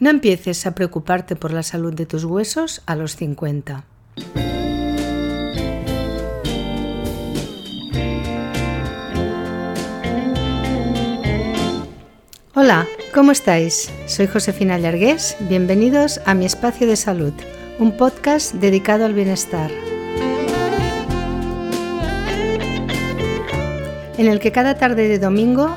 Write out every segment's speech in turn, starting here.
No empieces a preocuparte por la salud de tus huesos a los 50. Hola, ¿cómo estáis? Soy Josefina Llargués. Bienvenidos a mi espacio de salud, un podcast dedicado al bienestar. En el que cada tarde de domingo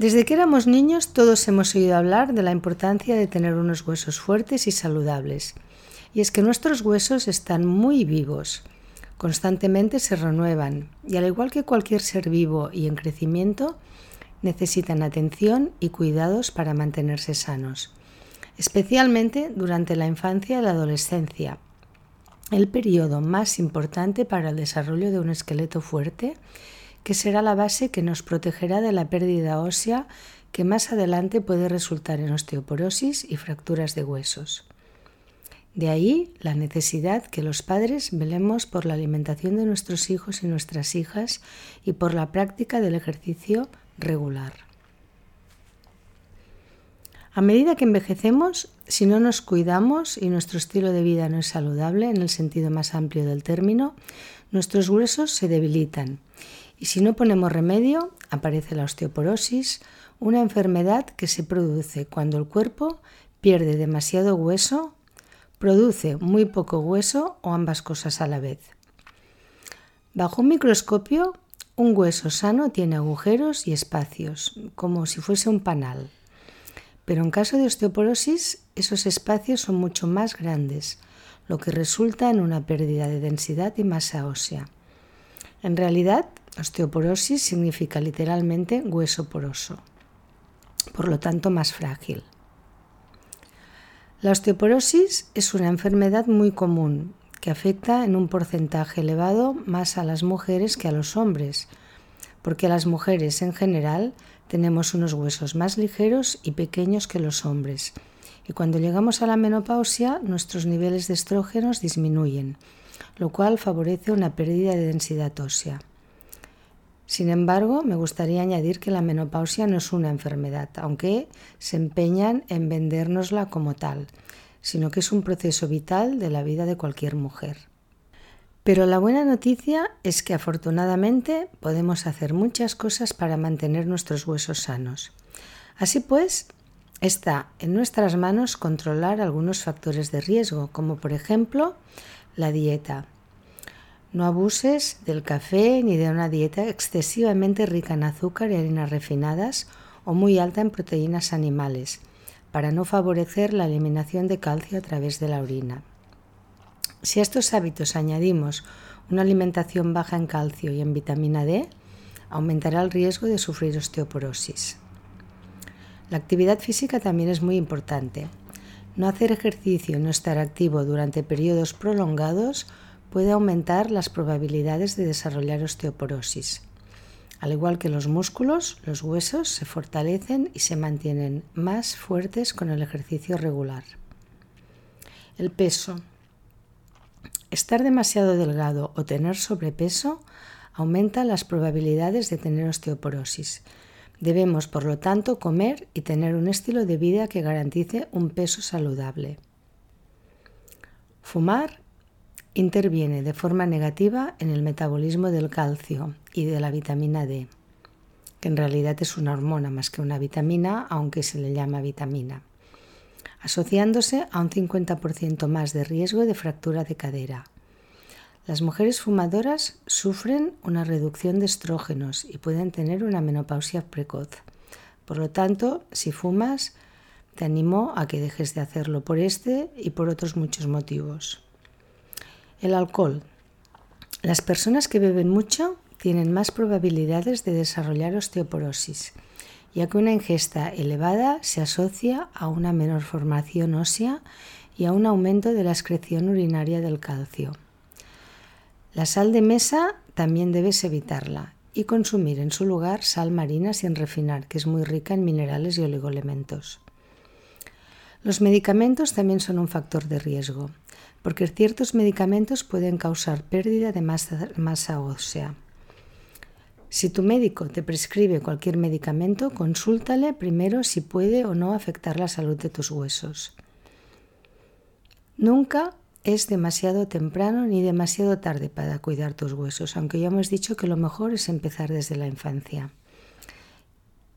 Desde que éramos niños todos hemos oído hablar de la importancia de tener unos huesos fuertes y saludables. Y es que nuestros huesos están muy vivos, constantemente se renuevan. Y al igual que cualquier ser vivo y en crecimiento, necesitan atención y cuidados para mantenerse sanos, especialmente durante la infancia y la adolescencia, el periodo más importante para el desarrollo de un esqueleto fuerte que será la base que nos protegerá de la pérdida ósea que más adelante puede resultar en osteoporosis y fracturas de huesos. De ahí la necesidad que los padres velemos por la alimentación de nuestros hijos y nuestras hijas y por la práctica del ejercicio regular. A medida que envejecemos, si no nos cuidamos y nuestro estilo de vida no es saludable en el sentido más amplio del término, nuestros huesos se debilitan y si no ponemos remedio, aparece la osteoporosis, una enfermedad que se produce cuando el cuerpo pierde demasiado hueso, produce muy poco hueso o ambas cosas a la vez. Bajo un microscopio, un hueso sano tiene agujeros y espacios, como si fuese un panal. Pero en caso de osteoporosis, esos espacios son mucho más grandes, lo que resulta en una pérdida de densidad y masa ósea. En realidad, Osteoporosis significa literalmente hueso poroso, por lo tanto más frágil. La osteoporosis es una enfermedad muy común que afecta en un porcentaje elevado más a las mujeres que a los hombres, porque las mujeres en general tenemos unos huesos más ligeros y pequeños que los hombres, y cuando llegamos a la menopausia nuestros niveles de estrógenos disminuyen, lo cual favorece una pérdida de densidad ósea. Sin embargo, me gustaría añadir que la menopausia no es una enfermedad, aunque se empeñan en vendérnosla como tal, sino que es un proceso vital de la vida de cualquier mujer. Pero la buena noticia es que afortunadamente podemos hacer muchas cosas para mantener nuestros huesos sanos. Así pues, está en nuestras manos controlar algunos factores de riesgo, como por ejemplo la dieta, no abuses del café ni de una dieta excesivamente rica en azúcar y harinas refinadas o muy alta en proteínas animales, para no favorecer la eliminación de calcio a través de la orina. Si a estos hábitos añadimos una alimentación baja en calcio y en vitamina D, aumentará el riesgo de sufrir osteoporosis. La actividad física también es muy importante. No hacer ejercicio y no estar activo durante periodos prolongados puede aumentar las probabilidades de desarrollar osteoporosis. Al igual que los músculos, los huesos se fortalecen y se mantienen más fuertes con el ejercicio regular. El peso. Estar demasiado delgado o tener sobrepeso aumenta las probabilidades de tener osteoporosis. Debemos, por lo tanto, comer y tener un estilo de vida que garantice un peso saludable. Fumar interviene de forma negativa en el metabolismo del calcio y de la vitamina D, que en realidad es una hormona más que una vitamina, aunque se le llama vitamina, asociándose a un 50% más de riesgo de fractura de cadera. Las mujeres fumadoras sufren una reducción de estrógenos y pueden tener una menopausia precoz. Por lo tanto, si fumas, te animo a que dejes de hacerlo por este y por otros muchos motivos. El alcohol. Las personas que beben mucho tienen más probabilidades de desarrollar osteoporosis, ya que una ingesta elevada se asocia a una menor formación ósea y a un aumento de la excreción urinaria del calcio. La sal de mesa también debes evitarla y consumir en su lugar sal marina sin refinar, que es muy rica en minerales y oligoelementos. Los medicamentos también son un factor de riesgo, porque ciertos medicamentos pueden causar pérdida de masa, ósea. Si tu médico te prescribe cualquier medicamento, consúltale primero si puede o no afectar la salud de tus huesos. Nunca es demasiado temprano ni demasiado tarde para cuidar tus huesos, aunque ya hemos dicho que lo mejor es empezar desde la infancia.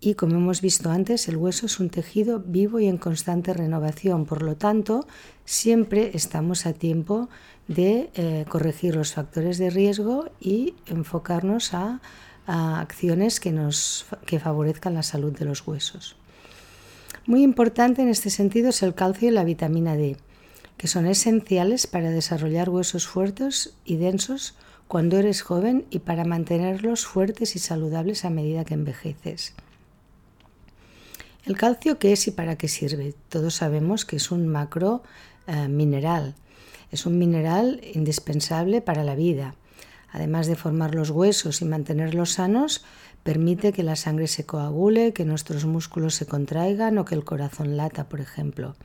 Y como hemos visto antes, el hueso es un tejido vivo y en constante renovación, por lo tanto, siempre estamos a tiempo de eh, corregir los factores de riesgo y enfocarnos a, a acciones que, nos, que favorezcan la salud de los huesos. Muy importante en este sentido es el calcio y la vitamina D que son esenciales para desarrollar huesos fuertes y densos cuando eres joven y para mantenerlos fuertes y saludables a medida que envejeces. El calcio, ¿qué es y para qué sirve? Todos sabemos que es un macro eh, mineral. Es un mineral indispensable para la vida. Además de formar los huesos y mantenerlos sanos, permite que la sangre se coagule, que nuestros músculos se contraigan o que el corazón lata, por ejemplo.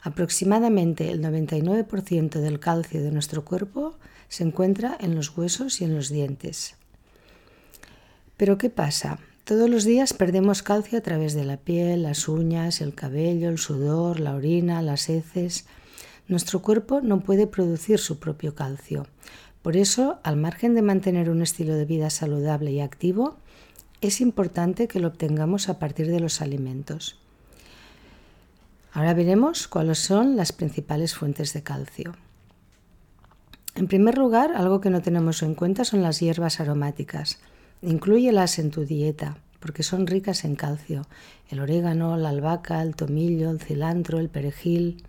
Aproximadamente el 99% del calcio de nuestro cuerpo se encuentra en los huesos y en los dientes. Pero ¿qué pasa? Todos los días perdemos calcio a través de la piel, las uñas, el cabello, el sudor, la orina, las heces. Nuestro cuerpo no puede producir su propio calcio. Por eso, al margen de mantener un estilo de vida saludable y activo, es importante que lo obtengamos a partir de los alimentos. Ahora veremos cuáles son las principales fuentes de calcio. En primer lugar, algo que no tenemos en cuenta son las hierbas aromáticas. Inclúyelas en tu dieta porque son ricas en calcio. El orégano, la albahaca, el tomillo, el cilantro, el perejil.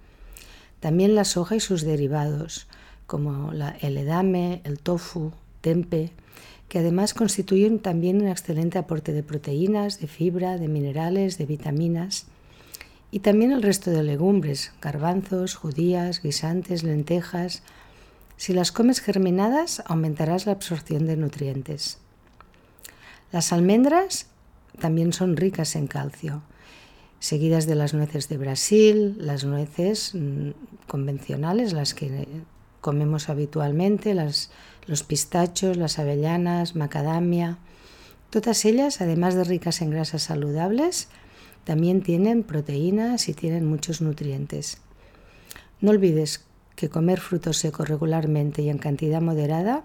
También la soja y sus derivados, como el edame, el tofu, tempe, que además constituyen también un excelente aporte de proteínas, de fibra, de minerales, de vitaminas y también el resto de legumbres, garbanzos, judías, guisantes, lentejas. Si las comes germinadas, aumentarás la absorción de nutrientes. Las almendras también son ricas en calcio, seguidas de las nueces de Brasil, las nueces mm, convencionales, las que comemos habitualmente, los pistachos, las avellanas, macadamia. Todas ellas, además de ricas en grasas saludables, también tienen proteínas y tienen muchos nutrientes. No olvides que comer frutos secos regularmente y en cantidad moderada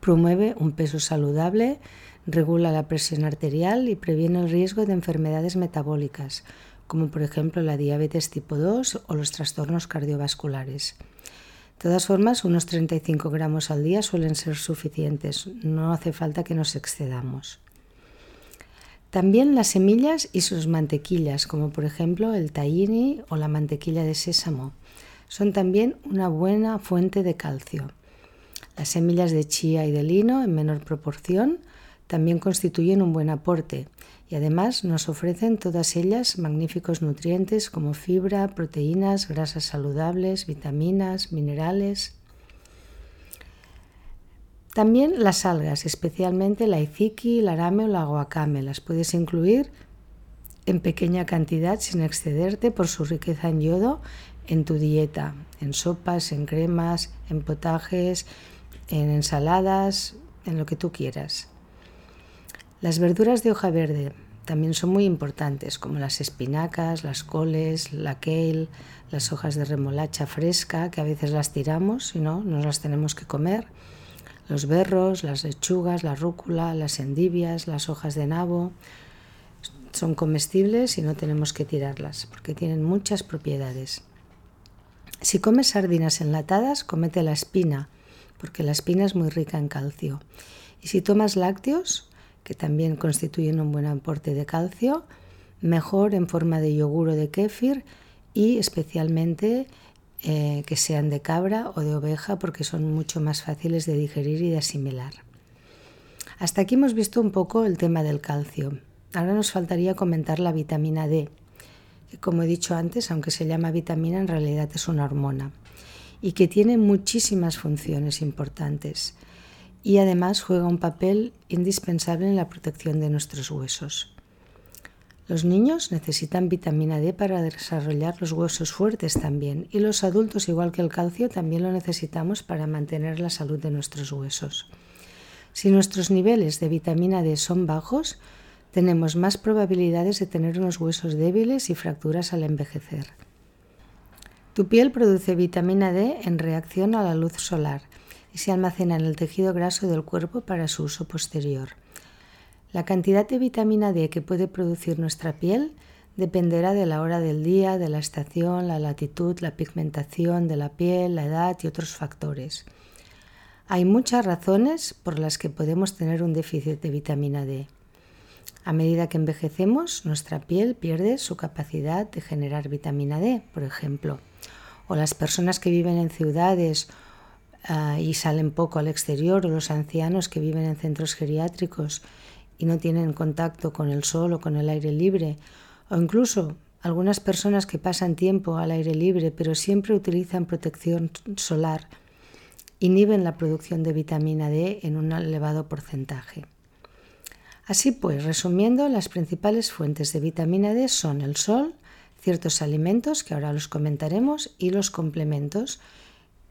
promueve un peso saludable, regula la presión arterial y previene el riesgo de enfermedades metabólicas, como por ejemplo la diabetes tipo 2 o los trastornos cardiovasculares. De todas formas, unos 35 gramos al día suelen ser suficientes, no hace falta que nos excedamos. También las semillas y sus mantequillas, como por ejemplo el tahini o la mantequilla de sésamo, son también una buena fuente de calcio. Las semillas de chía y de lino, en menor proporción, también constituyen un buen aporte y además nos ofrecen todas ellas magníficos nutrientes como fibra, proteínas, grasas saludables, vitaminas, minerales, también las algas, especialmente la iziki, el arame o la guacame, las puedes incluir en pequeña cantidad sin excederte por su riqueza en yodo en tu dieta, en sopas, en cremas, en potajes, en ensaladas, en lo que tú quieras. Las verduras de hoja verde también son muy importantes, como las espinacas, las coles, la kale, las hojas de remolacha fresca, que a veces las tiramos y no, nos las tenemos que comer los berros, las lechugas, la rúcula, las endivias, las hojas de nabo son comestibles y no tenemos que tirarlas porque tienen muchas propiedades. Si comes sardinas enlatadas, comete la espina, porque la espina es muy rica en calcio. Y si tomas lácteos, que también constituyen un buen aporte de calcio, mejor en forma de yogur o de kéfir y especialmente eh, que sean de cabra o de oveja porque son mucho más fáciles de digerir y de asimilar. Hasta aquí hemos visto un poco el tema del calcio. Ahora nos faltaría comentar la vitamina D, que como he dicho antes, aunque se llama vitamina, en realidad es una hormona. Y que tiene muchísimas funciones importantes y además juega un papel indispensable en la protección de nuestros huesos. Los niños necesitan vitamina D para desarrollar los huesos fuertes también y los adultos, igual que el calcio, también lo necesitamos para mantener la salud de nuestros huesos. Si nuestros niveles de vitamina D son bajos, tenemos más probabilidades de tener unos huesos débiles y fracturas al envejecer. Tu piel produce vitamina D en reacción a la luz solar y se almacena en el tejido graso del cuerpo para su uso posterior. La cantidad de vitamina D que puede producir nuestra piel dependerá de la hora del día, de la estación, la latitud, la pigmentación de la piel, la edad y otros factores. Hay muchas razones por las que podemos tener un déficit de vitamina D. A medida que envejecemos, nuestra piel pierde su capacidad de generar vitamina D, por ejemplo. O las personas que viven en ciudades ah, y salen poco al exterior, o los ancianos que viven en centros geriátricos y no tienen contacto con el sol o con el aire libre, o incluso algunas personas que pasan tiempo al aire libre pero siempre utilizan protección solar, inhiben la producción de vitamina D en un elevado porcentaje. Así pues, resumiendo, las principales fuentes de vitamina D son el sol, ciertos alimentos, que ahora los comentaremos, y los complementos,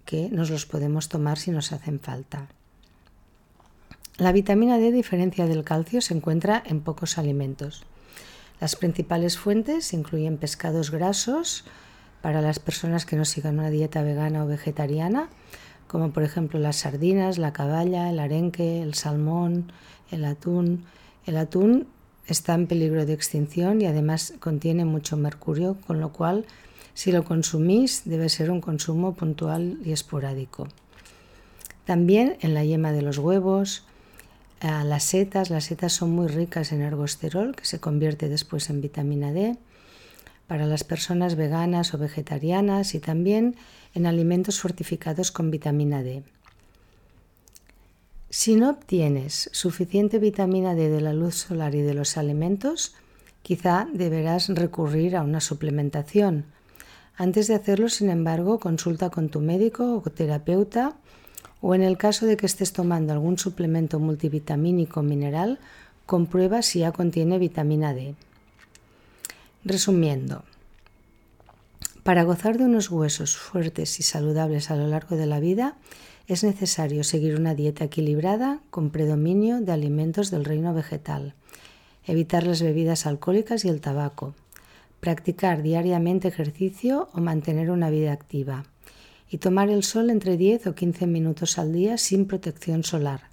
que nos los podemos tomar si nos hacen falta. La vitamina D, a diferencia del calcio, se encuentra en pocos alimentos. Las principales fuentes incluyen pescados grasos para las personas que no sigan una dieta vegana o vegetariana, como por ejemplo las sardinas, la caballa, el arenque, el salmón, el atún. El atún está en peligro de extinción y además contiene mucho mercurio, con lo cual si lo consumís debe ser un consumo puntual y esporádico. También en la yema de los huevos, las setas, las setas son muy ricas en ergosterol, que se convierte después en vitamina D, para las personas veganas o vegetarianas y también en alimentos fortificados con vitamina D. Si no obtienes suficiente vitamina D de la luz solar y de los alimentos, quizá deberás recurrir a una suplementación. Antes de hacerlo, sin embargo, consulta con tu médico o terapeuta o en el caso de que estés tomando algún suplemento multivitamínico mineral, comprueba si ya contiene vitamina D. Resumiendo, para gozar de unos huesos fuertes y saludables a lo largo de la vida, es necesario seguir una dieta equilibrada con predominio de alimentos del reino vegetal, evitar las bebidas alcohólicas y el tabaco, practicar diariamente ejercicio o mantener una vida activa y tomar el sol entre 10 o 15 minutos al día sin protección solar,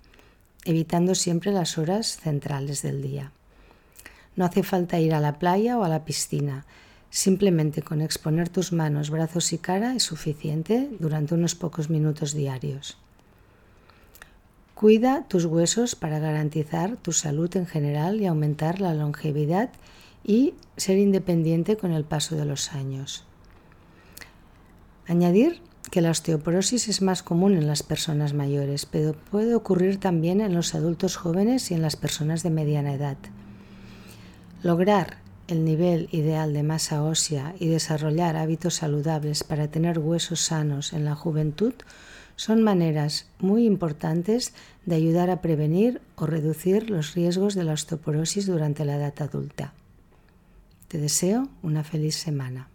evitando siempre las horas centrales del día. No hace falta ir a la playa o a la piscina, simplemente con exponer tus manos, brazos y cara es suficiente durante unos pocos minutos diarios. Cuida tus huesos para garantizar tu salud en general y aumentar la longevidad y ser independiente con el paso de los años. Añadir que la osteoporosis es más común en las personas mayores, pero puede ocurrir también en los adultos jóvenes y en las personas de mediana edad. Lograr el nivel ideal de masa ósea y desarrollar hábitos saludables para tener huesos sanos en la juventud son maneras muy importantes de ayudar a prevenir o reducir los riesgos de la osteoporosis durante la edad adulta. Te deseo una feliz semana.